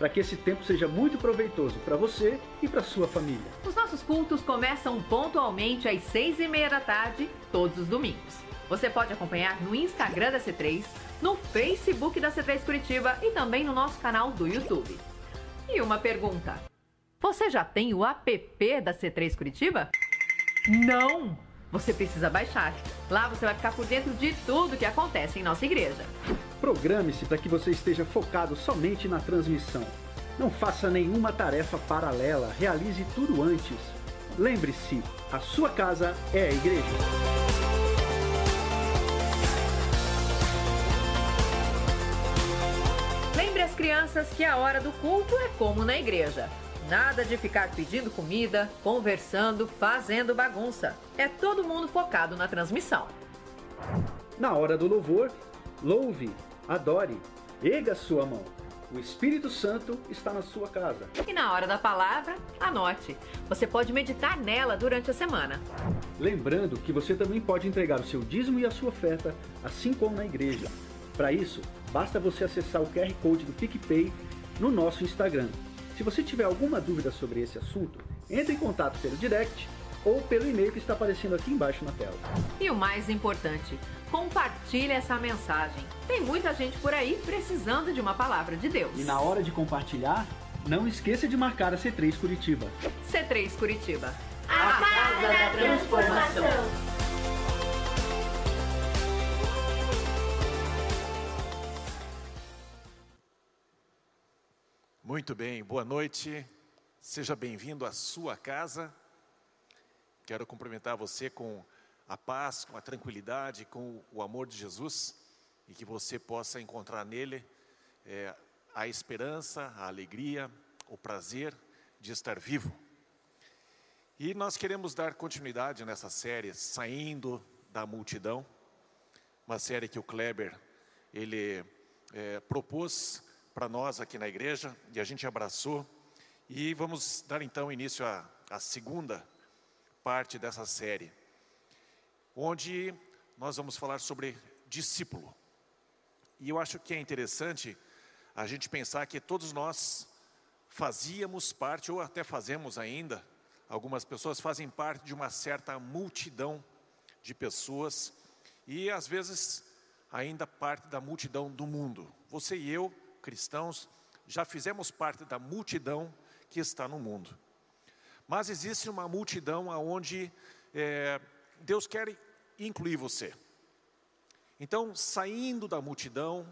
para que esse tempo seja muito proveitoso para você e para sua família. Os nossos cultos começam pontualmente às seis e meia da tarde, todos os domingos. Você pode acompanhar no Instagram da C3, no Facebook da C3 Curitiba e também no nosso canal do YouTube. E uma pergunta: você já tem o app da C3 Curitiba? Não! Você precisa baixar. Lá você vai ficar por dentro de tudo que acontece em nossa igreja. Programe-se para que você esteja focado somente na transmissão. Não faça nenhuma tarefa paralela, realize tudo antes. Lembre-se, a sua casa é a igreja. Lembre as crianças que a hora do culto é como na igreja. Nada de ficar pedindo comida, conversando, fazendo bagunça. É todo mundo focado na transmissão. Na hora do louvor, louve, adore, erga sua mão. O Espírito Santo está na sua casa. E na hora da palavra, anote. Você pode meditar nela durante a semana. Lembrando que você também pode entregar o seu dízimo e a sua oferta, assim como na igreja. Para isso, basta você acessar o QR Code do PicPay no nosso Instagram se você tiver alguma dúvida sobre esse assunto, entre em contato pelo direct ou pelo e-mail que está aparecendo aqui embaixo na tela. E o mais importante, compartilhe essa mensagem. Tem muita gente por aí precisando de uma palavra de Deus. E na hora de compartilhar, não esqueça de marcar a C3 Curitiba. C3 Curitiba. A, a casa da transformação. Muito bem, boa noite. Seja bem-vindo à sua casa. Quero cumprimentar você com a paz, com a tranquilidade, com o amor de Jesus e que você possa encontrar nele é, a esperança, a alegria, o prazer de estar vivo. E nós queremos dar continuidade nessa série, saindo da multidão, uma série que o Kleber ele é, propôs para nós aqui na igreja e a gente abraçou. E vamos dar então início à, à segunda parte dessa série, onde nós vamos falar sobre discípulo. E eu acho que é interessante a gente pensar que todos nós fazíamos parte, ou até fazemos ainda, algumas pessoas fazem parte de uma certa multidão de pessoas e às vezes ainda parte da multidão do mundo. Você e eu cristãos, já fizemos parte da multidão que está no mundo. Mas existe uma multidão onde é, Deus quer incluir você. Então, saindo da multidão,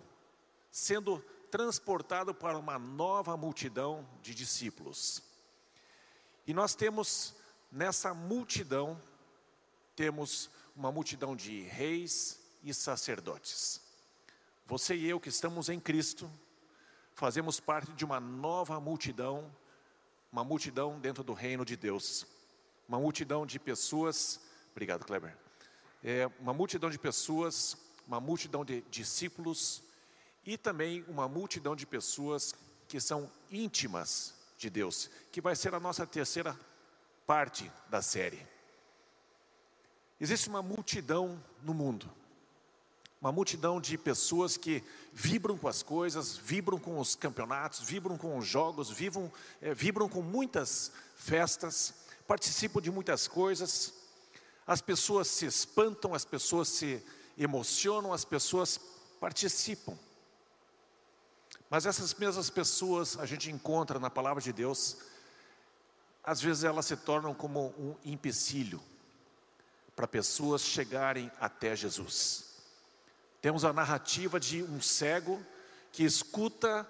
sendo transportado para uma nova multidão de discípulos. E nós temos nessa multidão, temos uma multidão de reis e sacerdotes. Você e eu que estamos em Cristo, fazemos parte de uma nova multidão, uma multidão dentro do reino de Deus, uma multidão de pessoas, obrigado Kleber, é, uma multidão de pessoas, uma multidão de discípulos e também uma multidão de pessoas que são íntimas de Deus, que vai ser a nossa terceira parte da série. Existe uma multidão no mundo, uma multidão de pessoas que vibram com as coisas, vibram com os campeonatos, vibram com os jogos, vibram, é, vibram com muitas festas, participam de muitas coisas. As pessoas se espantam, as pessoas se emocionam, as pessoas participam. Mas essas mesmas pessoas a gente encontra na palavra de Deus, às vezes elas se tornam como um empecilho para pessoas chegarem até Jesus. Temos a narrativa de um cego que escuta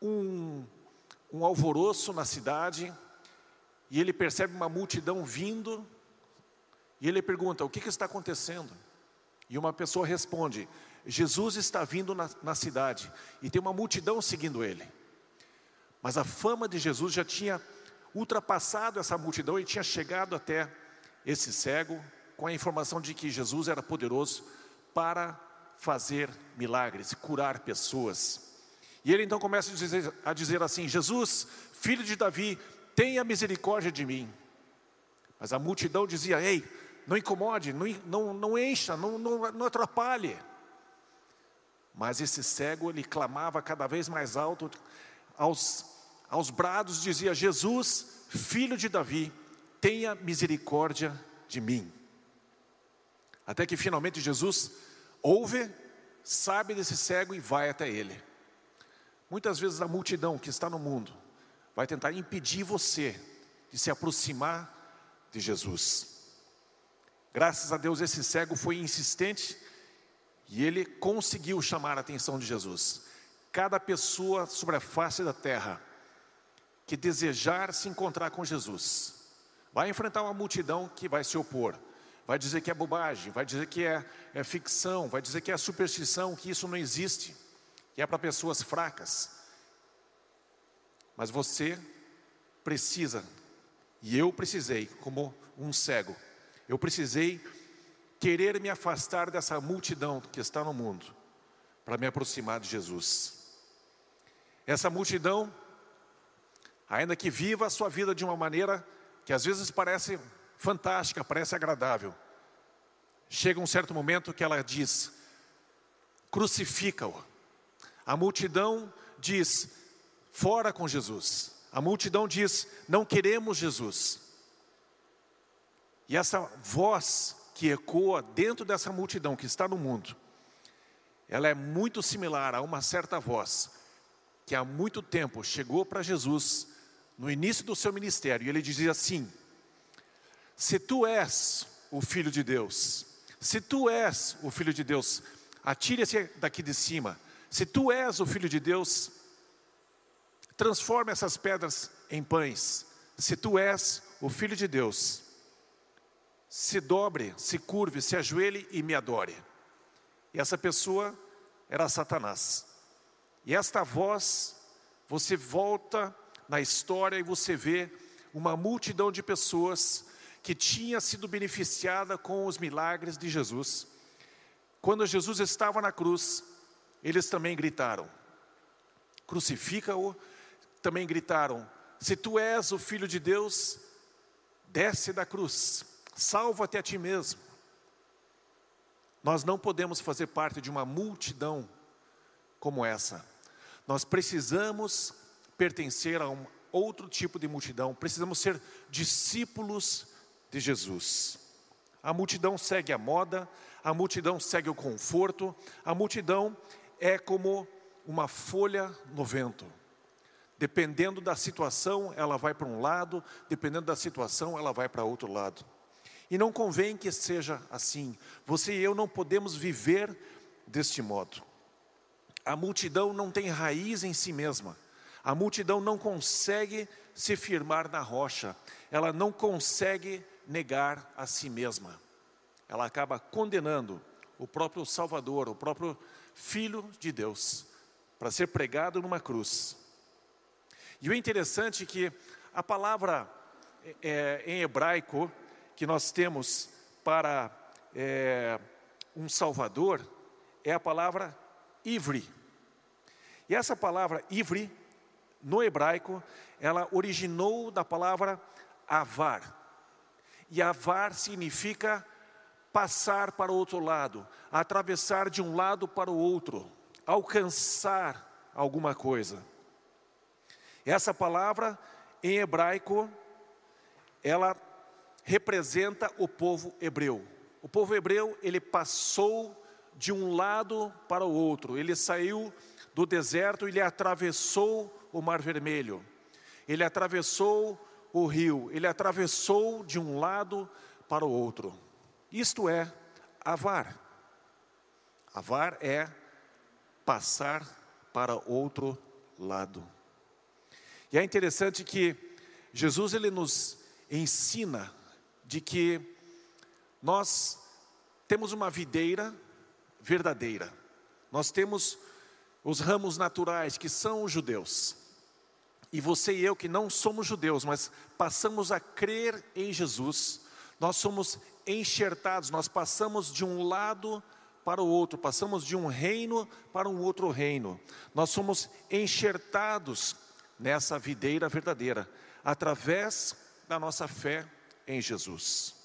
um, um alvoroço na cidade e ele percebe uma multidão vindo e ele pergunta: O que, que está acontecendo? E uma pessoa responde: Jesus está vindo na, na cidade e tem uma multidão seguindo ele. Mas a fama de Jesus já tinha ultrapassado essa multidão e tinha chegado até esse cego com a informação de que Jesus era poderoso para fazer milagres, curar pessoas. E ele então começa a dizer, a dizer assim: Jesus, filho de Davi, tenha misericórdia de mim. Mas a multidão dizia: Ei, não incomode, não, não, não encha, não, não, não atrapalhe. Mas esse cego, ele clamava cada vez mais alto, aos, aos brados dizia: Jesus, filho de Davi, tenha misericórdia de mim. Até que finalmente Jesus ouve, sabe desse cego e vai até ele. Muitas vezes a multidão que está no mundo vai tentar impedir você de se aproximar de Jesus. Graças a Deus esse cego foi insistente e ele conseguiu chamar a atenção de Jesus. Cada pessoa sobre a face da terra que desejar se encontrar com Jesus, vai enfrentar uma multidão que vai se opor, vai dizer que é bobagem, vai dizer que é, é ficção, vai dizer que é superstição, que isso não existe, que é para pessoas fracas. Mas você precisa, e eu precisei, como um cego, eu precisei querer me afastar dessa multidão que está no mundo, para me aproximar de Jesus. Essa multidão, ainda que viva a sua vida de uma maneira que às vezes parece fantástica, parece agradável, chega um certo momento que ela diz: crucifica-o. A multidão diz: fora com Jesus. A multidão diz: não queremos Jesus. E essa voz que ecoa dentro dessa multidão que está no mundo, ela é muito similar a uma certa voz que há muito tempo chegou para Jesus no início do seu ministério e ele dizia assim: Se tu és o filho de Deus, se tu és o filho de Deus, atire-se daqui de cima. Se tu és o filho de Deus, transforma essas pedras em pães. Se tu és o filho de Deus, se dobre, se curve, se ajoelhe e me adore. E essa pessoa era Satanás. E esta voz, você volta na história e você vê uma multidão de pessoas que tinha sido beneficiada com os milagres de Jesus. Quando Jesus estava na cruz, eles também gritaram: Crucifica-o. Também gritaram: Se tu és o filho de Deus, desce da cruz salva-te a ti mesmo. Nós não podemos fazer parte de uma multidão como essa. Nós precisamos pertencer a um outro tipo de multidão, precisamos ser discípulos de Jesus. A multidão segue a moda, a multidão segue o conforto, a multidão é como uma folha no vento. Dependendo da situação, ela vai para um lado, dependendo da situação, ela vai para outro lado. E não convém que seja assim. Você e eu não podemos viver deste modo. A multidão não tem raiz em si mesma. A multidão não consegue se firmar na rocha. Ela não consegue negar a si mesma. Ela acaba condenando o próprio Salvador, o próprio Filho de Deus, para ser pregado numa cruz. E o interessante é que a palavra é, em hebraico que nós temos para é, um Salvador é a palavra ivre. E essa palavra ivre, no hebraico, ela originou da palavra avar. E avar significa passar para o outro lado, atravessar de um lado para o outro, alcançar alguma coisa. Essa palavra em hebraico, ela representa o povo hebreu. O povo hebreu, ele passou de um lado para o outro. Ele saiu do deserto ele atravessou o Mar Vermelho. Ele atravessou o rio, ele atravessou de um lado para o outro. Isto é avar. Avar é passar para outro lado. E é interessante que Jesus ele nos ensina de que nós temos uma videira verdadeira, nós temos os ramos naturais que são os judeus, e você e eu que não somos judeus, mas passamos a crer em Jesus, nós somos enxertados, nós passamos de um lado para o outro, passamos de um reino para um outro reino. Nós somos enxertados nessa videira verdadeira, através da nossa fé em Jesus.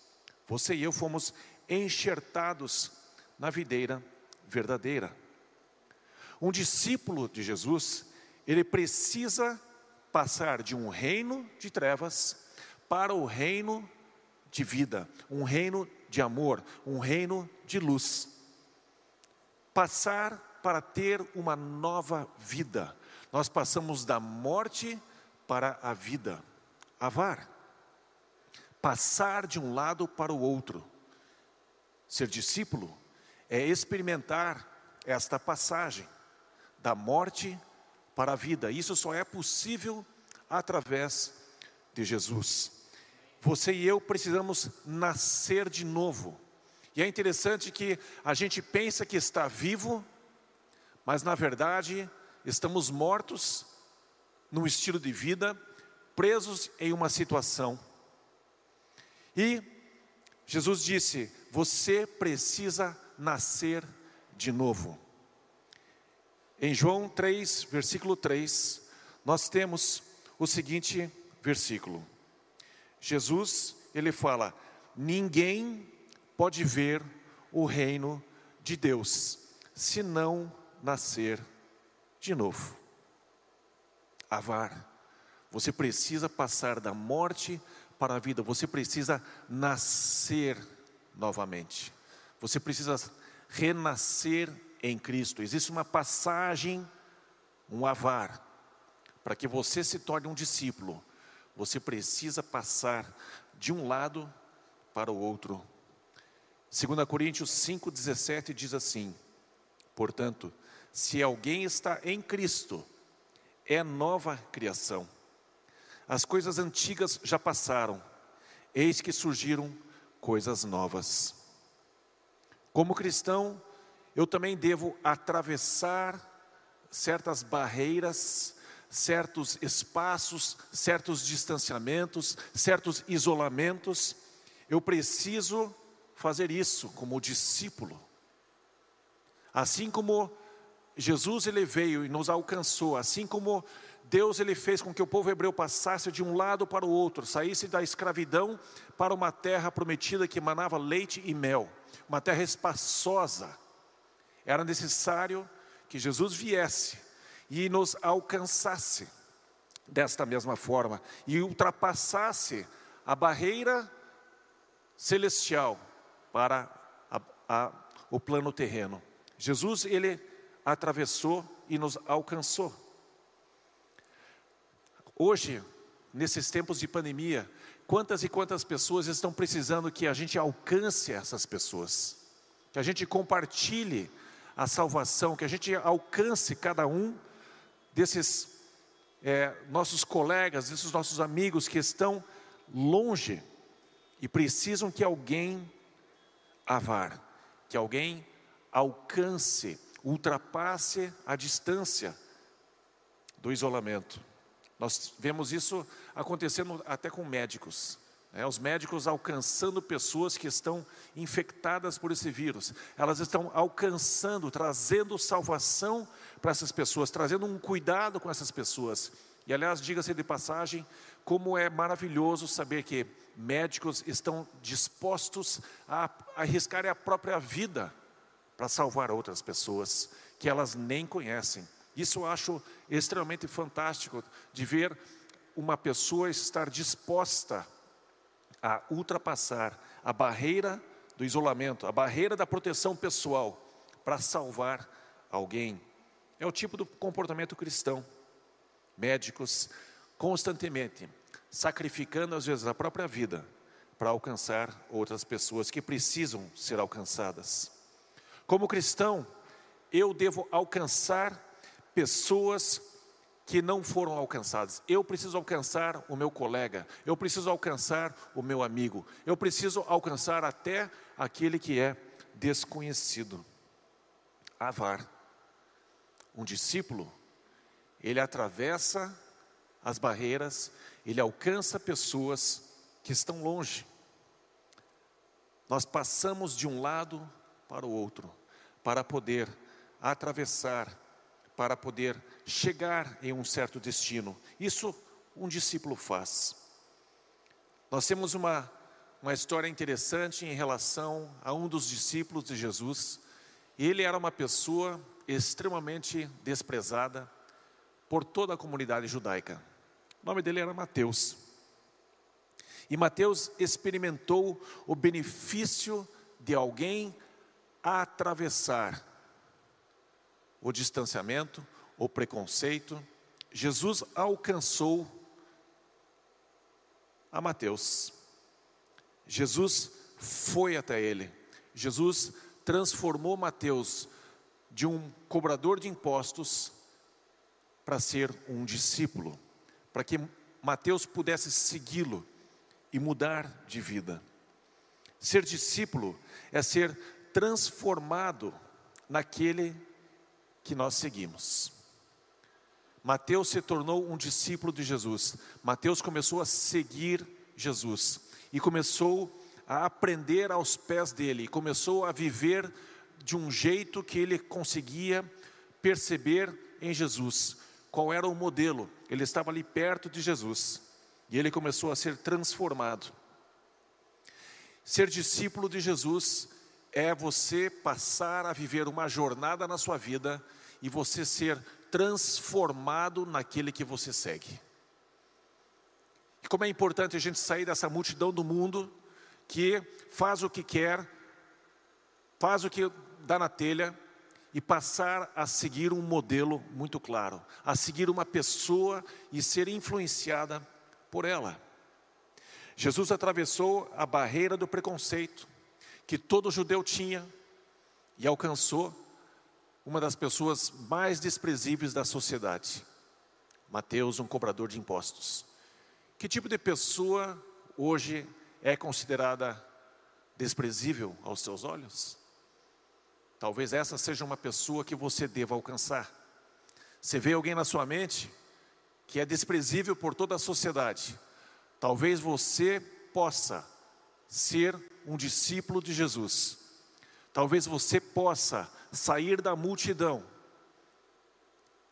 Você e eu fomos enxertados na videira verdadeira. Um discípulo de Jesus, ele precisa passar de um reino de trevas para o reino de vida, um reino de amor, um reino de luz. Passar para ter uma nova vida. Nós passamos da morte para a vida. Avar. Passar de um lado para o outro. Ser discípulo é experimentar esta passagem da morte para a vida. Isso só é possível através de Jesus. Você e eu precisamos nascer de novo. E é interessante que a gente pensa que está vivo, mas na verdade estamos mortos num estilo de vida, presos em uma situação. E Jesus disse: Você precisa nascer de novo. Em João 3, versículo 3, nós temos o seguinte versículo. Jesus, ele fala: Ninguém pode ver o reino de Deus se não nascer de novo. Avar. Você precisa passar da morte para a vida, você precisa nascer novamente. Você precisa renascer em Cristo. Existe uma passagem, um avar, para que você se torne um discípulo. Você precisa passar de um lado para o outro. 2 Coríntios 5,17 diz assim: Portanto, se alguém está em Cristo, é nova criação. As coisas antigas já passaram, eis que surgiram coisas novas. Como cristão, eu também devo atravessar certas barreiras, certos espaços, certos distanciamentos, certos isolamentos. Eu preciso fazer isso como discípulo. Assim como Jesus ele veio e nos alcançou, assim como Deus ele fez com que o povo hebreu passasse de um lado para o outro, saísse da escravidão para uma terra prometida que emanava leite e mel, uma terra espaçosa. Era necessário que Jesus viesse e nos alcançasse desta mesma forma e ultrapassasse a barreira celestial para a, a, o plano terreno. Jesus ele atravessou e nos alcançou. Hoje, nesses tempos de pandemia, quantas e quantas pessoas estão precisando que a gente alcance essas pessoas, que a gente compartilhe a salvação, que a gente alcance cada um desses é, nossos colegas, desses nossos amigos que estão longe e precisam que alguém avar, que alguém alcance ultrapasse a distância do isolamento. Nós vemos isso acontecendo até com médicos. Né? Os médicos alcançando pessoas que estão infectadas por esse vírus. Elas estão alcançando, trazendo salvação para essas pessoas, trazendo um cuidado com essas pessoas. E aliás, diga-se de passagem, como é maravilhoso saber que médicos estão dispostos a arriscarem a própria vida para salvar outras pessoas que elas nem conhecem. Isso eu acho extremamente fantástico de ver uma pessoa estar disposta ultrapassar a barreira do isolamento, a barreira da proteção pessoal para salvar alguém. É o tipo do comportamento cristão. Médicos constantemente sacrificando às vezes a própria vida para alcançar outras pessoas que precisam ser alcançadas. Como cristão, eu devo alcançar pessoas que não foram alcançadas. Eu preciso alcançar o meu colega, eu preciso alcançar o meu amigo, eu preciso alcançar até aquele que é desconhecido. Avar. Um discípulo, ele atravessa as barreiras, ele alcança pessoas que estão longe. nós passamos de um lado para o outro, para poder atravessar, para poder chegar em um certo destino. Isso um discípulo faz. Nós temos uma, uma história interessante em relação a um dos discípulos de Jesus. Ele era uma pessoa extremamente desprezada por toda a comunidade judaica. O nome dele era Mateus. E Mateus experimentou o benefício de alguém atravessar o distanciamento, o preconceito. Jesus alcançou a Mateus. Jesus foi até ele. Jesus transformou Mateus de um cobrador de impostos para ser um discípulo, para que Mateus pudesse segui-lo e mudar de vida. Ser discípulo é ser transformado naquele que nós seguimos. Mateus se tornou um discípulo de Jesus. Mateus começou a seguir Jesus e começou a aprender aos pés dele, começou a viver de um jeito que ele conseguia perceber em Jesus. Qual era o modelo? Ele estava ali perto de Jesus e ele começou a ser transformado. Ser discípulo de Jesus é você passar a viver uma jornada na sua vida e você ser transformado naquele que você segue. E como é importante a gente sair dessa multidão do mundo que faz o que quer, faz o que dá na telha e passar a seguir um modelo muito claro, a seguir uma pessoa e ser influenciada por ela. Jesus atravessou a barreira do preconceito que todo judeu tinha e alcançou uma das pessoas mais desprezíveis da sociedade. Mateus, um cobrador de impostos. Que tipo de pessoa hoje é considerada desprezível aos seus olhos? Talvez essa seja uma pessoa que você deva alcançar. Você vê alguém na sua mente que é desprezível por toda a sociedade. Talvez você possa ser um discípulo de Jesus. Talvez você possa sair da multidão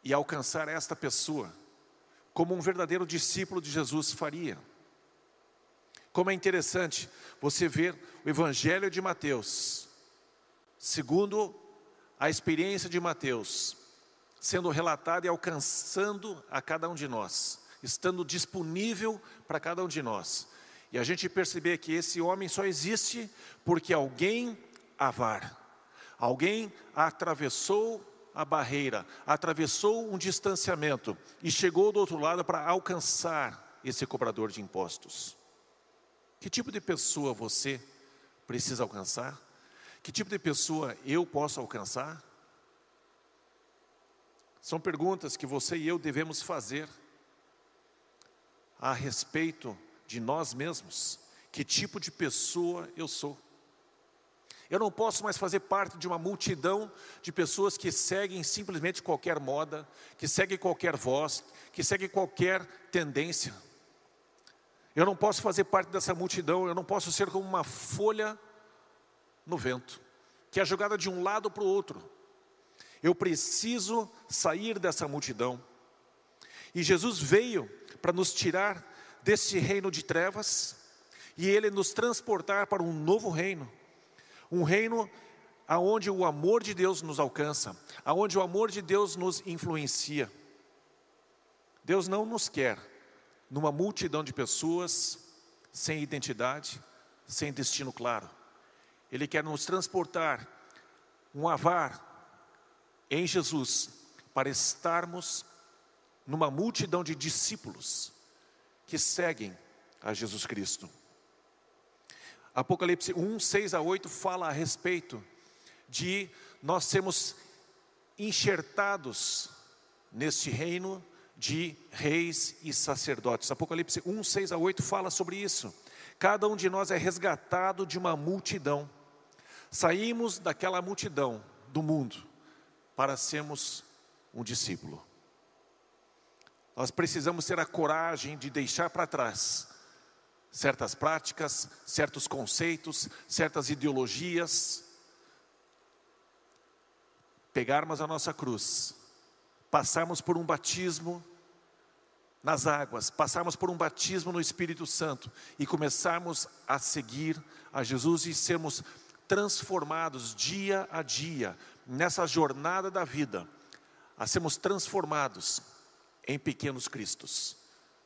e alcançar esta pessoa, como um verdadeiro discípulo de Jesus faria. Como é interessante você ver o Evangelho de Mateus, segundo a experiência de Mateus, sendo relatado e alcançando a cada um de nós, estando disponível para cada um de nós. E a gente perceber que esse homem só existe porque alguém avar, alguém atravessou a barreira, atravessou um distanciamento e chegou do outro lado para alcançar esse cobrador de impostos. Que tipo de pessoa você precisa alcançar? Que tipo de pessoa eu posso alcançar? São perguntas que você e eu devemos fazer a respeito de nós mesmos. Que tipo de pessoa eu sou? Eu não posso mais fazer parte de uma multidão de pessoas que seguem simplesmente qualquer moda, que seguem qualquer voz, que seguem qualquer tendência. Eu não posso fazer parte dessa multidão, eu não posso ser como uma folha no vento, que é jogada de um lado para o outro. Eu preciso sair dessa multidão. E Jesus veio para nos tirar desse reino de trevas e ele nos transportar para um novo reino. Um reino aonde o amor de Deus nos alcança, aonde o amor de Deus nos influencia. Deus não nos quer numa multidão de pessoas sem identidade, sem destino claro. Ele quer nos transportar um avar em Jesus para estarmos numa multidão de discípulos que seguem a Jesus Cristo. Apocalipse 1, 6 a 8 fala a respeito de nós sermos enxertados neste reino de reis e sacerdotes. Apocalipse 1, 6 a 8 fala sobre isso. Cada um de nós é resgatado de uma multidão. Saímos daquela multidão do mundo para sermos um discípulo. Nós precisamos ter a coragem de deixar para trás certas práticas, certos conceitos, certas ideologias, pegarmos a nossa cruz, passarmos por um batismo nas águas, passarmos por um batismo no Espírito Santo e começarmos a seguir a Jesus e sermos transformados dia a dia nessa jornada da vida, a sermos transformados em pequenos cristos,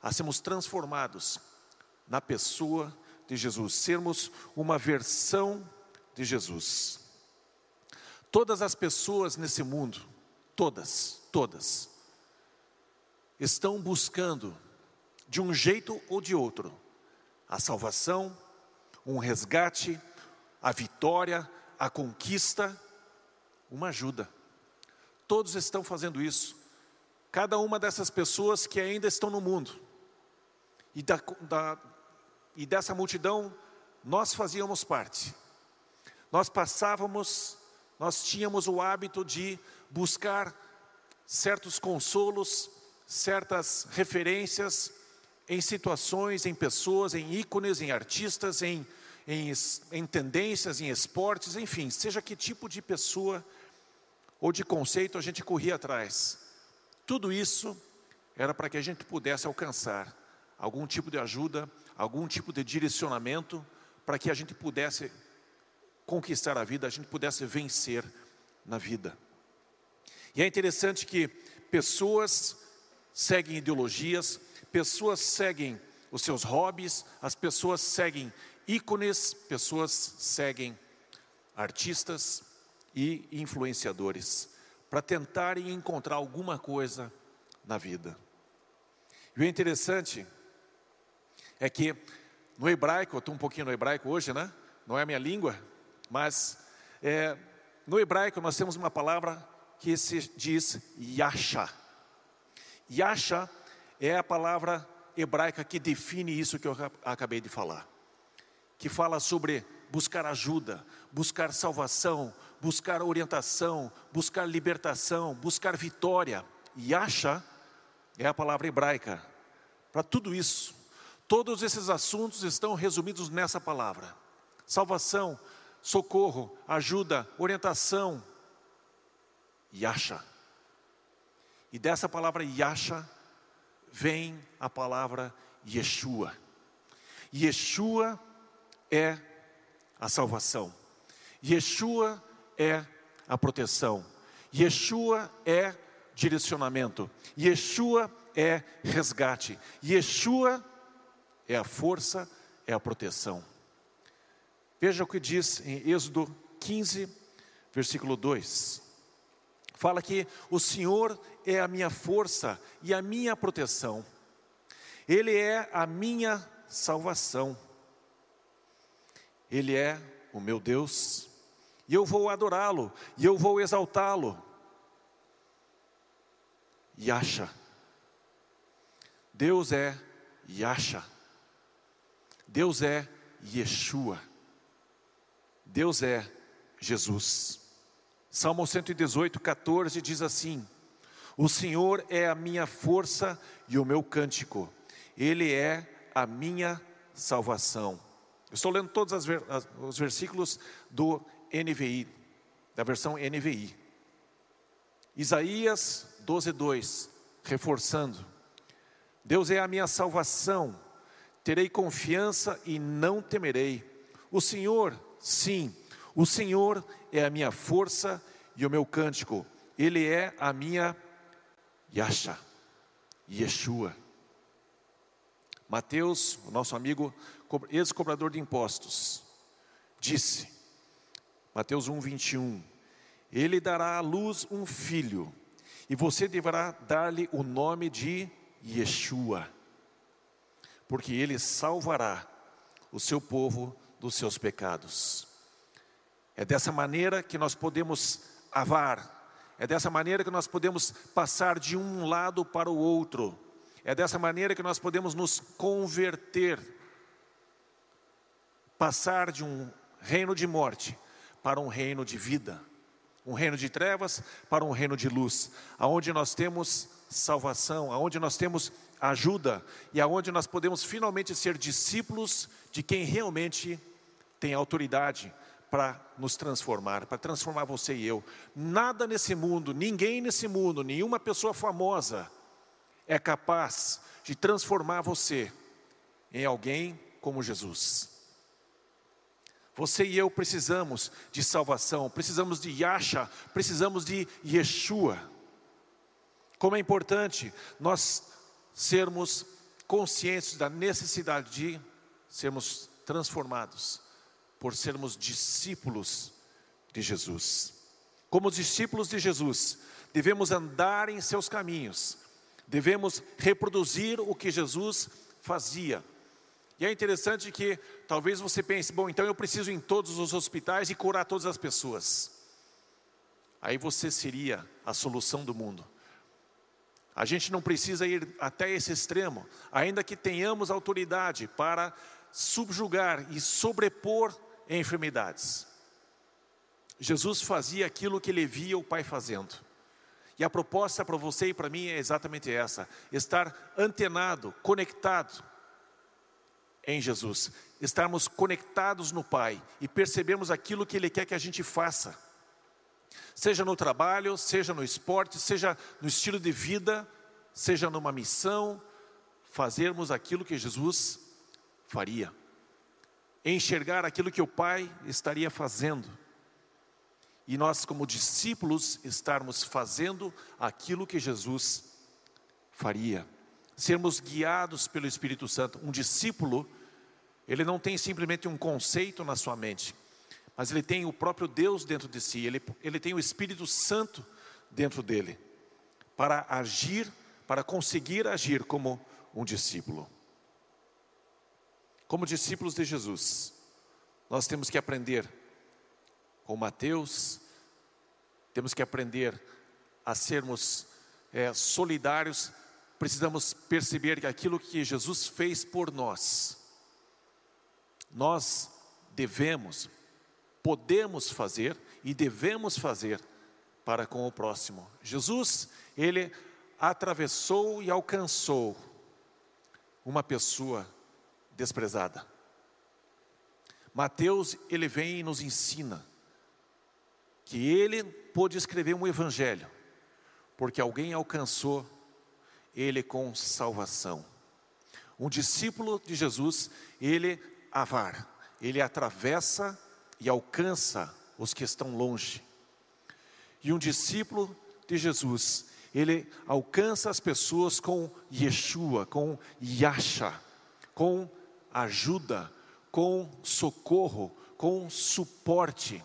a sermos transformados na pessoa de Jesus, sermos uma versão de Jesus. Todas as pessoas nesse mundo, todas, todas, estão buscando, de um jeito ou de outro, a salvação, um resgate, a vitória, a conquista, uma ajuda. Todos estão fazendo isso. Cada uma dessas pessoas que ainda estão no mundo. E da, da, e dessa multidão nós fazíamos parte. Nós passávamos, nós tínhamos o hábito de buscar certos consolos, certas referências em situações, em pessoas, em ícones, em artistas, em, em, em tendências, em esportes, enfim, seja que tipo de pessoa ou de conceito a gente corria atrás. Tudo isso era para que a gente pudesse alcançar algum tipo de ajuda, algum tipo de direcionamento para que a gente pudesse conquistar a vida, a gente pudesse vencer na vida. E é interessante que pessoas seguem ideologias, pessoas seguem os seus hobbies, as pessoas seguem ícones, pessoas seguem artistas e influenciadores para tentarem encontrar alguma coisa na vida. E o interessante é que no hebraico, eu estou um pouquinho no hebraico hoje, né? Não é a minha língua, mas é, no hebraico nós temos uma palavra que se diz yasha. Yasha é a palavra hebraica que define isso que eu acabei de falar. Que fala sobre buscar ajuda, buscar salvação, buscar orientação, buscar libertação, buscar vitória. Yasha é a palavra hebraica para tudo isso. Todos esses assuntos estão resumidos nessa palavra: salvação, socorro, ajuda, orientação, Yasha. E dessa palavra Yasha vem a palavra Yeshua. Yeshua é a salvação. Yeshua é a proteção. Yeshua é direcionamento. Yeshua é resgate. Yeshua é a força, é a proteção. Veja o que diz em Êxodo 15, versículo 2. Fala que o Senhor é a minha força e a minha proteção, Ele é a minha salvação, Ele é o meu Deus, e eu vou adorá-lo, e eu vou exaltá-lo. Yasha, Deus é Yasha. Deus é Yeshua. Deus é Jesus. Salmo 118, 14 diz assim: O Senhor é a minha força e o meu cântico, Ele é a minha salvação. Eu estou lendo todos os versículos do NVI, da versão NVI. Isaías 12, 2, reforçando: Deus é a minha salvação terei confiança e não temerei. O Senhor, sim, o Senhor é a minha força e o meu cântico, Ele é a minha Yasha, Yeshua. Mateus, o nosso amigo ex-cobrador de impostos, disse, Mateus 1, 21, Ele dará à luz um filho, e você deverá dar-lhe o nome de Yeshua porque ele salvará o seu povo dos seus pecados. É dessa maneira que nós podemos avar, é dessa maneira que nós podemos passar de um lado para o outro, é dessa maneira que nós podemos nos converter, passar de um reino de morte para um reino de vida, um reino de trevas para um reino de luz, aonde nós temos salvação, aonde nós temos ajuda e aonde nós podemos finalmente ser discípulos de quem realmente tem autoridade para nos transformar, para transformar você e eu. Nada nesse mundo, ninguém nesse mundo, nenhuma pessoa famosa é capaz de transformar você em alguém como Jesus. Você e eu precisamos de salvação, precisamos de Yasha, precisamos de Yeshua. Como é importante nós sermos conscientes da necessidade de sermos transformados por sermos discípulos de Jesus. Como discípulos de Jesus, devemos andar em seus caminhos, devemos reproduzir o que Jesus fazia. E é interessante que talvez você pense, bom, então eu preciso ir em todos os hospitais e curar todas as pessoas. Aí você seria a solução do mundo. A gente não precisa ir até esse extremo, ainda que tenhamos autoridade para subjugar e sobrepor enfermidades. Jesus fazia aquilo que ele via o Pai fazendo. E a proposta para você e para mim é exatamente essa: estar antenado, conectado em Jesus, estarmos conectados no Pai e percebermos aquilo que Ele quer que a gente faça, seja no trabalho, seja no esporte, seja no estilo de vida, seja numa missão, fazermos aquilo que Jesus faria, enxergar aquilo que o Pai estaria fazendo. E nós, como discípulos, estarmos fazendo aquilo que Jesus faria. Sermos guiados pelo Espírito Santo. Um discípulo, ele não tem simplesmente um conceito na sua mente, mas ele tem o próprio Deus dentro de si, ele, ele tem o Espírito Santo dentro dele, para agir, para conseguir agir como um discípulo. Como discípulos de Jesus, nós temos que aprender com Mateus, temos que aprender a sermos é, solidários, precisamos perceber que aquilo que Jesus fez por nós, nós devemos, podemos fazer e devemos fazer para com o próximo. Jesus, ele atravessou e alcançou uma pessoa desprezada. Mateus, ele vem e nos ensina que ele pôde escrever um evangelho, porque alguém alcançou ele com salvação. Um discípulo de Jesus, ele avar, ele atravessa e alcança os que estão longe. E um discípulo de Jesus, ele alcança as pessoas com Yeshua, com Yasha, com ajuda, com socorro, com suporte.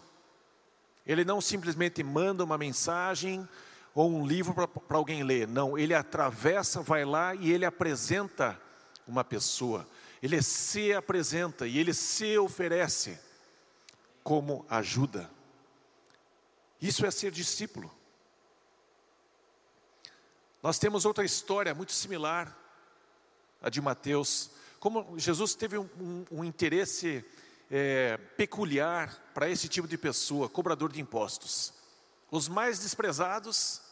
Ele não simplesmente manda uma mensagem ou um livro para alguém ler. Não, ele atravessa, vai lá e ele apresenta uma pessoa. Ele se apresenta e ele se oferece como ajuda. Isso é ser discípulo. Nós temos outra história muito similar à de Mateus. Como Jesus teve um, um, um interesse é, peculiar para esse tipo de pessoa, cobrador de impostos. Os mais desprezados,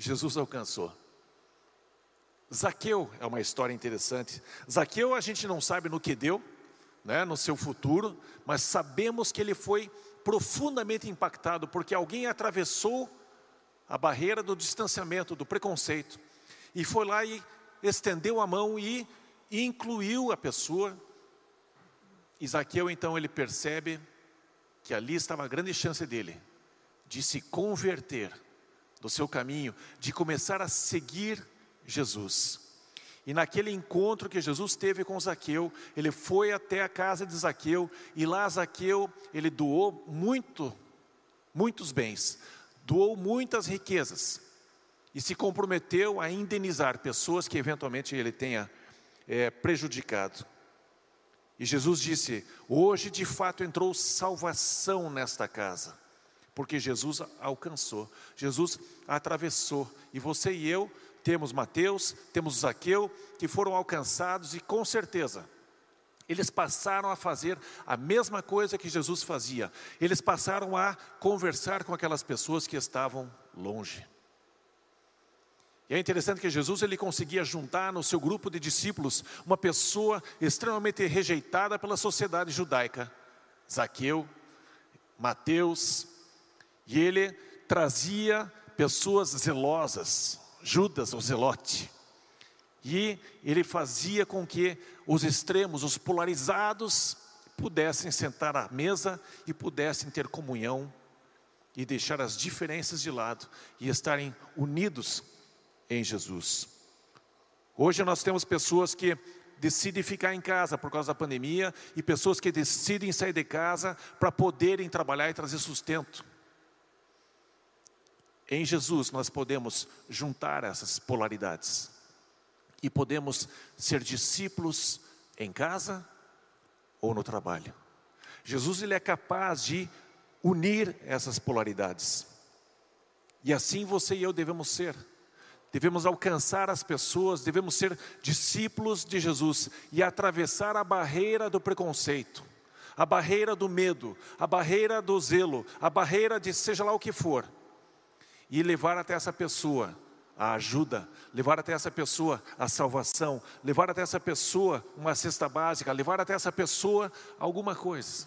Jesus alcançou. Zaqueu é uma história interessante. Zaqueu a gente não sabe no que deu, né, no seu futuro, mas sabemos que ele foi profundamente impactado porque alguém atravessou a barreira do distanciamento, do preconceito, e foi lá e estendeu a mão e incluiu a pessoa Isaqueu então ele percebe que ali estava a grande chance dele de se converter do seu caminho, de começar a seguir Jesus. E naquele encontro que Jesus teve com Zaqueu, ele foi até a casa de Zaqueu e lá Zaqueu ele doou muito, muitos bens, doou muitas riquezas e se comprometeu a indenizar pessoas que eventualmente ele tenha é, prejudicado. E Jesus disse: Hoje de fato entrou salvação nesta casa, porque Jesus alcançou, Jesus atravessou, e você e eu temos Mateus, temos Zaqueu, que foram alcançados e com certeza eles passaram a fazer a mesma coisa que Jesus fazia, eles passaram a conversar com aquelas pessoas que estavam longe. E é interessante que Jesus ele conseguia juntar no seu grupo de discípulos uma pessoa extremamente rejeitada pela sociedade judaica, Zaqueu, Mateus, e ele trazia pessoas zelosas, Judas, o zelote. E ele fazia com que os extremos, os polarizados, pudessem sentar à mesa e pudessem ter comunhão e deixar as diferenças de lado e estarem unidos em Jesus. Hoje nós temos pessoas que decidem ficar em casa por causa da pandemia e pessoas que decidem sair de casa para poderem trabalhar e trazer sustento. Em Jesus nós podemos juntar essas polaridades e podemos ser discípulos em casa ou no trabalho. Jesus ele é capaz de unir essas polaridades. E assim você e eu devemos ser devemos alcançar as pessoas, devemos ser discípulos de Jesus e atravessar a barreira do preconceito, a barreira do medo, a barreira do zelo, a barreira de seja lá o que for, e levar até essa pessoa a ajuda, levar até essa pessoa a salvação, levar até essa pessoa uma cesta básica, levar até essa pessoa alguma coisa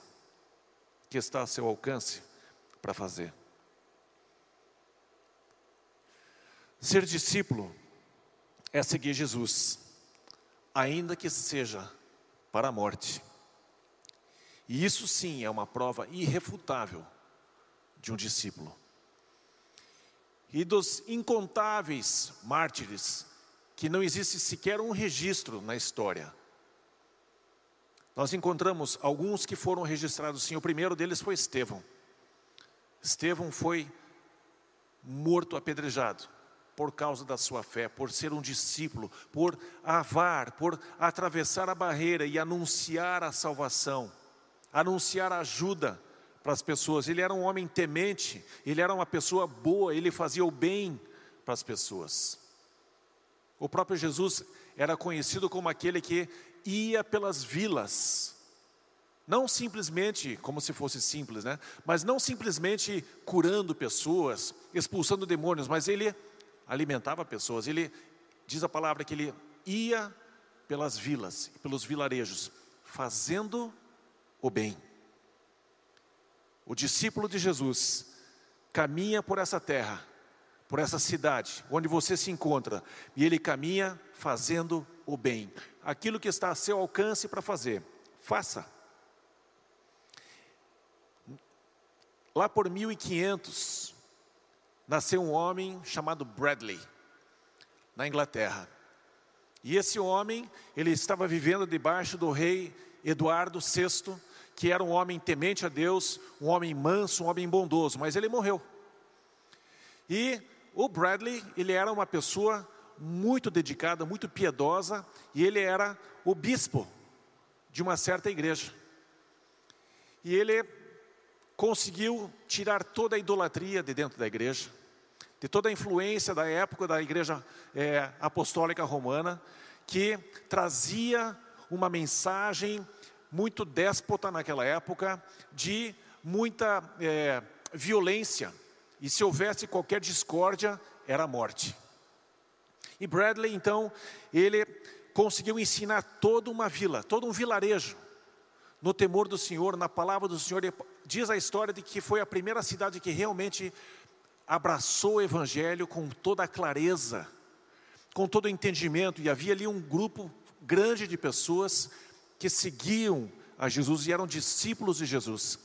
que está a seu alcance para fazer. Ser discípulo é seguir Jesus, ainda que seja para a morte. E isso sim é uma prova irrefutável de um discípulo. E dos incontáveis mártires, que não existe sequer um registro na história. Nós encontramos alguns que foram registrados sim. O primeiro deles foi Estevão. Estevão foi morto apedrejado por causa da sua fé, por ser um discípulo, por avar, por atravessar a barreira e anunciar a salvação, anunciar a ajuda para as pessoas. Ele era um homem temente, ele era uma pessoa boa, ele fazia o bem para as pessoas. O próprio Jesus era conhecido como aquele que ia pelas vilas, não simplesmente, como se fosse simples, né? Mas não simplesmente curando pessoas, expulsando demônios, mas ele alimentava pessoas. Ele diz a palavra que ele ia pelas vilas, pelos vilarejos, fazendo o bem. O discípulo de Jesus caminha por essa terra, por essa cidade, onde você se encontra, e ele caminha fazendo o bem. Aquilo que está a seu alcance para fazer, faça. Lá por 1500, nasceu um homem chamado Bradley, na Inglaterra. E esse homem, ele estava vivendo debaixo do rei Eduardo VI, que era um homem temente a Deus, um homem manso, um homem bondoso, mas ele morreu. E o Bradley, ele era uma pessoa muito dedicada, muito piedosa, e ele era o bispo de uma certa igreja. E ele conseguiu tirar toda a idolatria de dentro da igreja, de toda a influência da época da igreja é, apostólica romana, que trazia uma mensagem muito déspota naquela época, de muita é, violência, e se houvesse qualquer discórdia, era morte. E Bradley, então, ele conseguiu ensinar toda uma vila, todo um vilarejo, no temor do Senhor, na palavra do Senhor, diz a história de que foi a primeira cidade que realmente abraçou o Evangelho com toda a clareza, com todo o entendimento, e havia ali um grupo grande de pessoas que seguiam a Jesus e eram discípulos de Jesus.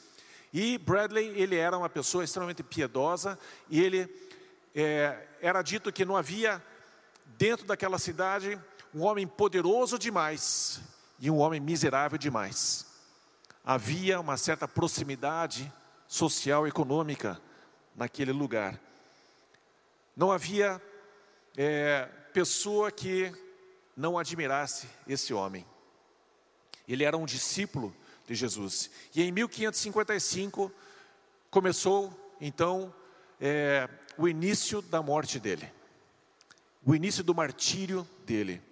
E Bradley, ele era uma pessoa extremamente piedosa, e ele é, era dito que não havia dentro daquela cidade um homem poderoso demais e um homem miserável demais havia uma certa proximidade social e econômica naquele lugar. Não havia é, pessoa que não admirasse esse homem. Ele era um discípulo de Jesus. E em 1555 começou então é, o início da morte dele, o início do martírio dele.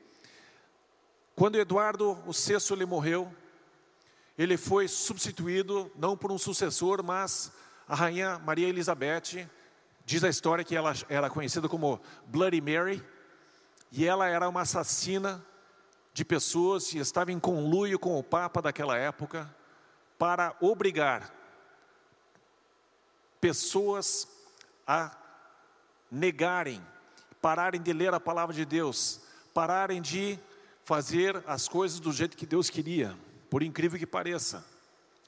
Quando Eduardo VI ele morreu, ele foi substituído não por um sucessor, mas a rainha Maria Elizabeth, diz a história que ela era conhecida como Bloody Mary, E ela era uma assassina de pessoas e estava em conluio com o Papa daquela época para obrigar pessoas a negarem, pararem de ler a palavra de Deus, pararem de fazer as coisas do jeito que Deus queria, por incrível que pareça.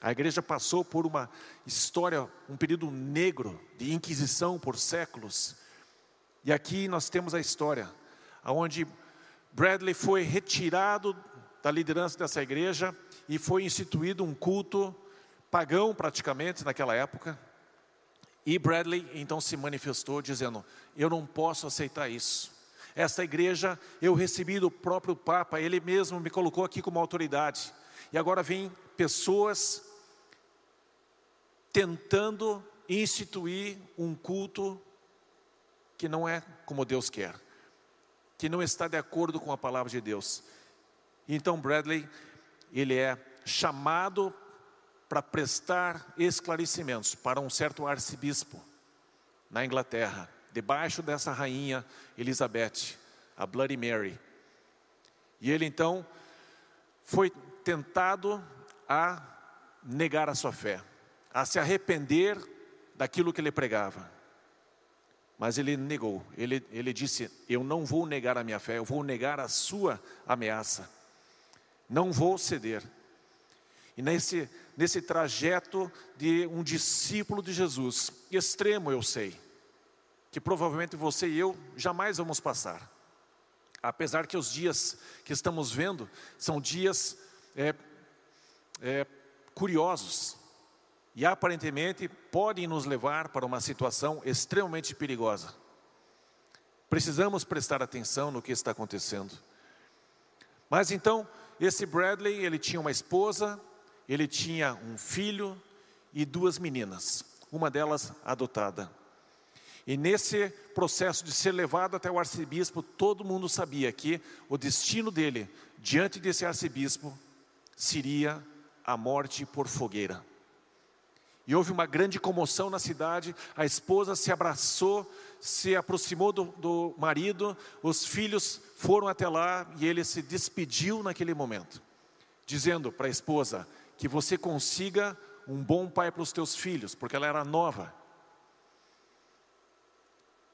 A igreja passou por uma história, um período negro de inquisição por séculos. E aqui nós temos a história, onde Bradley foi retirado da liderança dessa igreja e foi instituído um culto pagão praticamente naquela época. E Bradley então se manifestou dizendo: Eu não posso aceitar isso. Esta igreja eu recebi do próprio Papa, ele mesmo me colocou aqui como autoridade. E agora vem pessoas tentando instituir um culto que não é como Deus quer, que não está de acordo com a palavra de Deus. Então Bradley, ele é chamado para prestar esclarecimentos para um certo arcebispo na Inglaterra, debaixo dessa rainha Elizabeth, a Bloody Mary. E ele então foi tentado a negar a sua fé a se arrepender daquilo que ele pregava. Mas ele negou, ele, ele disse: Eu não vou negar a minha fé, eu vou negar a sua ameaça, não vou ceder. E nesse, nesse trajeto de um discípulo de Jesus, extremo eu sei, que provavelmente você e eu jamais vamos passar. Apesar que os dias que estamos vendo são dias é, é, curiosos, e aparentemente podem nos levar para uma situação extremamente perigosa. Precisamos prestar atenção no que está acontecendo. Mas então, esse Bradley, ele tinha uma esposa, ele tinha um filho e duas meninas, uma delas adotada. E nesse processo de ser levado até o arcebispo, todo mundo sabia que o destino dele, diante desse arcebispo, seria a morte por fogueira. E houve uma grande comoção na cidade. A esposa se abraçou, se aproximou do, do marido, os filhos foram até lá e ele se despediu naquele momento, dizendo para a esposa que você consiga um bom pai para os teus filhos, porque ela era nova.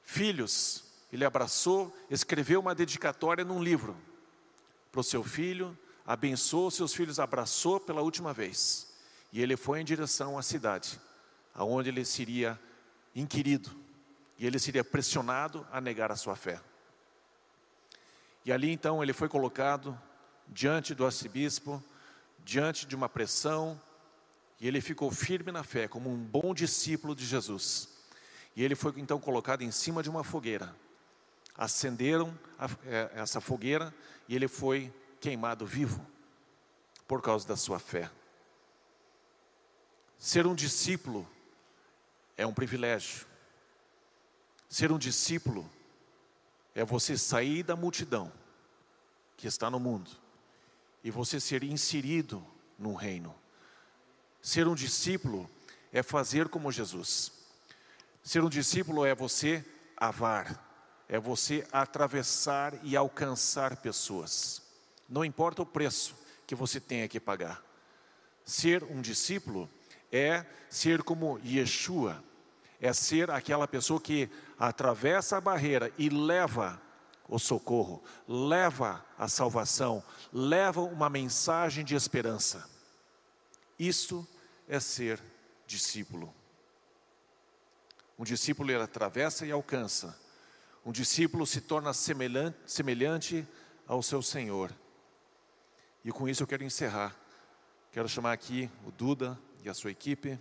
Filhos, ele abraçou, escreveu uma dedicatória num livro para o seu filho, abençoou seus filhos, abraçou pela última vez. E ele foi em direção à cidade, aonde ele seria inquirido, e ele seria pressionado a negar a sua fé. E ali então ele foi colocado diante do arcebispo, diante de uma pressão, e ele ficou firme na fé, como um bom discípulo de Jesus. E ele foi então colocado em cima de uma fogueira. Acenderam a, é, essa fogueira e ele foi queimado vivo por causa da sua fé. Ser um discípulo é um privilégio. Ser um discípulo é você sair da multidão que está no mundo e você ser inserido no reino. Ser um discípulo é fazer como Jesus. Ser um discípulo é você avar, é você atravessar e alcançar pessoas. Não importa o preço que você tenha que pagar. Ser um discípulo é ser como Yeshua, é ser aquela pessoa que atravessa a barreira e leva o socorro, leva a salvação, leva uma mensagem de esperança. Isso é ser discípulo. Um discípulo ele atravessa e alcança. Um discípulo se torna semelhante, semelhante ao seu Senhor. E com isso eu quero encerrar. Quero chamar aqui o Duda e a sua equipe.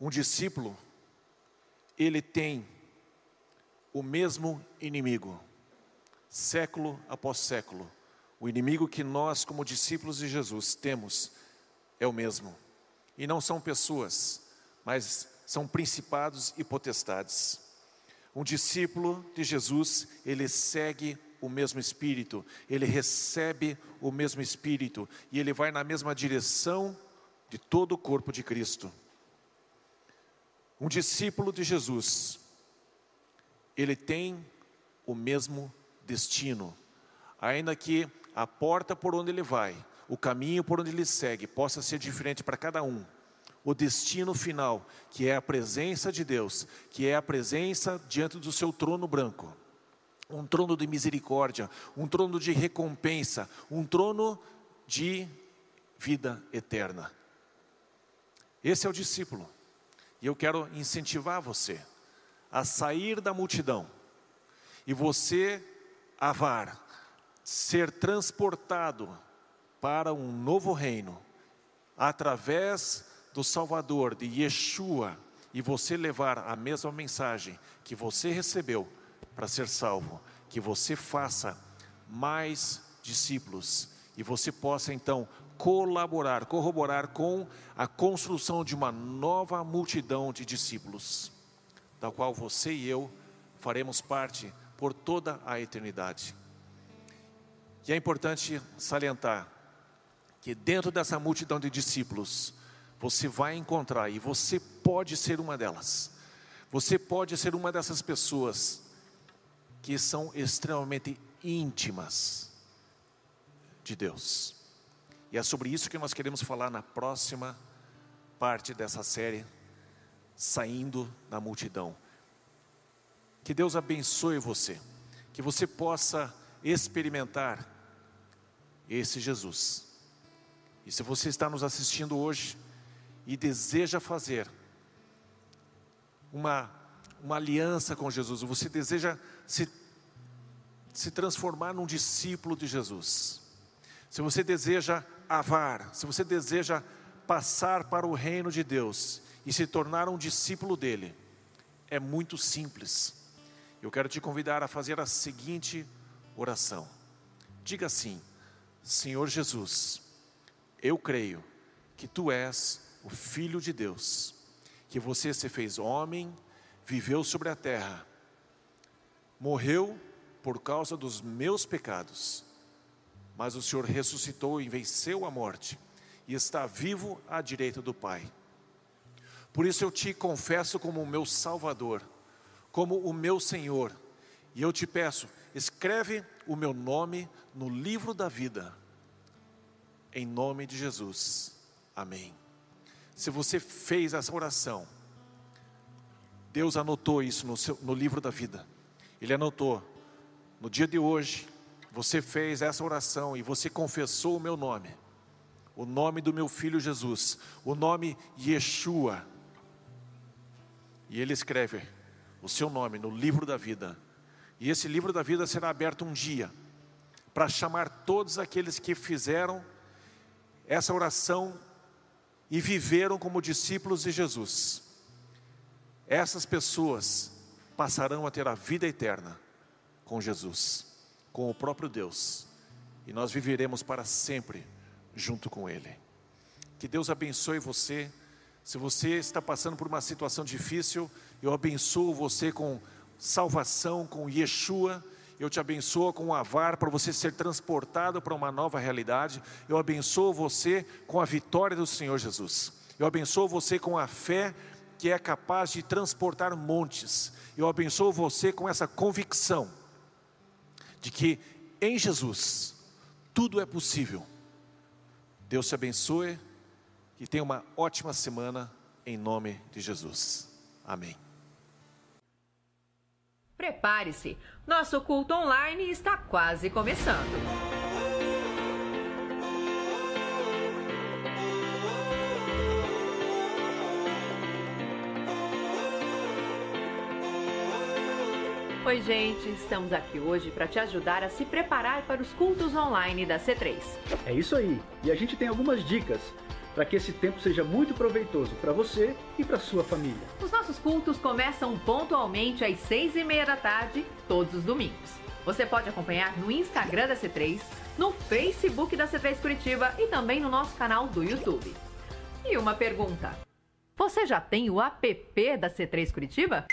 Um discípulo, ele tem o mesmo inimigo, século após século. O inimigo que nós, como discípulos de Jesus, temos é o mesmo. E não são pessoas, mas são principados e potestades. Um discípulo de Jesus, ele segue o mesmo Espírito, ele recebe o mesmo Espírito e ele vai na mesma direção de todo o corpo de Cristo. Um discípulo de Jesus, ele tem o mesmo destino. Ainda que a porta por onde ele vai, o caminho por onde ele segue, possa ser diferente para cada um. O destino final, que é a presença de Deus, que é a presença diante do seu trono branco, um trono de misericórdia, um trono de recompensa, um trono de vida eterna. Esse é o discípulo. E eu quero incentivar você a sair da multidão e você, avar, ser transportado para um novo reino através do Salvador, de Yeshua, e você levar a mesma mensagem que você recebeu para ser salvo, que você faça mais discípulos e você possa então colaborar, corroborar com a construção de uma nova multidão de discípulos, da qual você e eu faremos parte por toda a eternidade. E é importante salientar que dentro dessa multidão de discípulos, você vai encontrar, e você pode ser uma delas, você pode ser uma dessas pessoas que são extremamente íntimas de Deus. E é sobre isso que nós queremos falar na próxima parte dessa série, Saindo da Multidão. Que Deus abençoe você, que você possa experimentar esse Jesus. E se você está nos assistindo hoje e deseja fazer uma, uma aliança com Jesus, você deseja se, se transformar num discípulo de Jesus, se você deseja avar, se você deseja passar para o reino de Deus e se tornar um discípulo dele, é muito simples. Eu quero te convidar a fazer a seguinte oração. Diga assim: Senhor Jesus, eu creio que tu és o Filho de Deus, que você se fez homem, viveu sobre a terra, morreu por causa dos meus pecados mas o Senhor ressuscitou e venceu a morte, e está vivo à direita do Pai. Por isso eu te confesso como o meu Salvador, como o meu Senhor, e eu te peço, escreve o meu nome no livro da vida, em nome de Jesus. Amém. Se você fez essa oração, Deus anotou isso no, seu, no livro da vida. Ele anotou no dia de hoje, você fez essa oração e você confessou o meu nome, o nome do meu filho Jesus, o nome Yeshua. E ele escreve o seu nome no livro da vida. E esse livro da vida será aberto um dia para chamar todos aqueles que fizeram essa oração e viveram como discípulos de Jesus. Essas pessoas passarão a ter a vida eterna com Jesus com o próprio Deus, e nós viveremos para sempre junto com Ele. Que Deus abençoe você. Se você está passando por uma situação difícil, eu abençoo você com salvação, com Yeshua. Eu te abençoo com o avar para você ser transportado para uma nova realidade. Eu abençoo você com a vitória do Senhor Jesus. Eu abençoo você com a fé que é capaz de transportar montes. Eu abençoo você com essa convicção de que em Jesus tudo é possível. Deus te abençoe e tenha uma ótima semana em nome de Jesus. Amém. Prepare-se, nosso culto online está quase começando. Oi, gente, estamos aqui hoje para te ajudar a se preparar para os cultos online da C3. É isso aí, e a gente tem algumas dicas para que esse tempo seja muito proveitoso para você e para sua família. Os nossos cultos começam pontualmente às seis e meia da tarde, todos os domingos. Você pode acompanhar no Instagram da C3, no Facebook da C3 Curitiba e também no nosso canal do YouTube. E uma pergunta: você já tem o app da C3 Curitiba?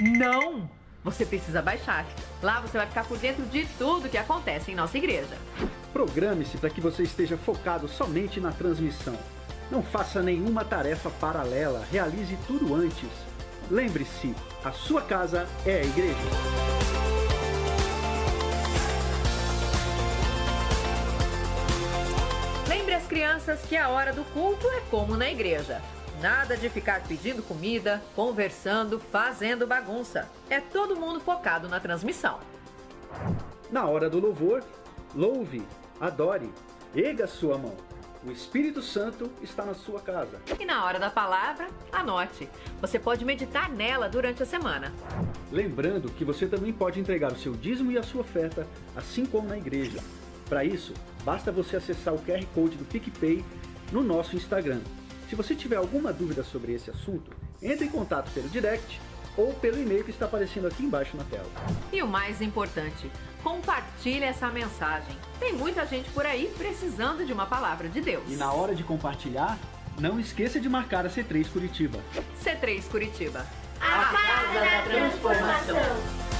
Não! Você precisa baixar. Lá você vai ficar por dentro de tudo que acontece em nossa igreja. Programe-se para que você esteja focado somente na transmissão. Não faça nenhuma tarefa paralela, realize tudo antes. Lembre-se, a sua casa é a igreja. Lembre as crianças que a hora do culto é como na igreja. Nada de ficar pedindo comida, conversando, fazendo bagunça. É todo mundo focado na transmissão. Na hora do louvor, louve, adore, erga sua mão. O Espírito Santo está na sua casa. E na hora da palavra, anote. Você pode meditar nela durante a semana. Lembrando que você também pode entregar o seu dízimo e a sua oferta, assim como na igreja. Para isso, basta você acessar o QR Code do PicPay no nosso Instagram. Se você tiver alguma dúvida sobre esse assunto, entre em contato pelo direct ou pelo e-mail que está aparecendo aqui embaixo na tela. E o mais importante, compartilhe essa mensagem. Tem muita gente por aí precisando de uma palavra de Deus. E na hora de compartilhar, não esqueça de marcar a C3 Curitiba. C3 Curitiba. A Casa da Transformação.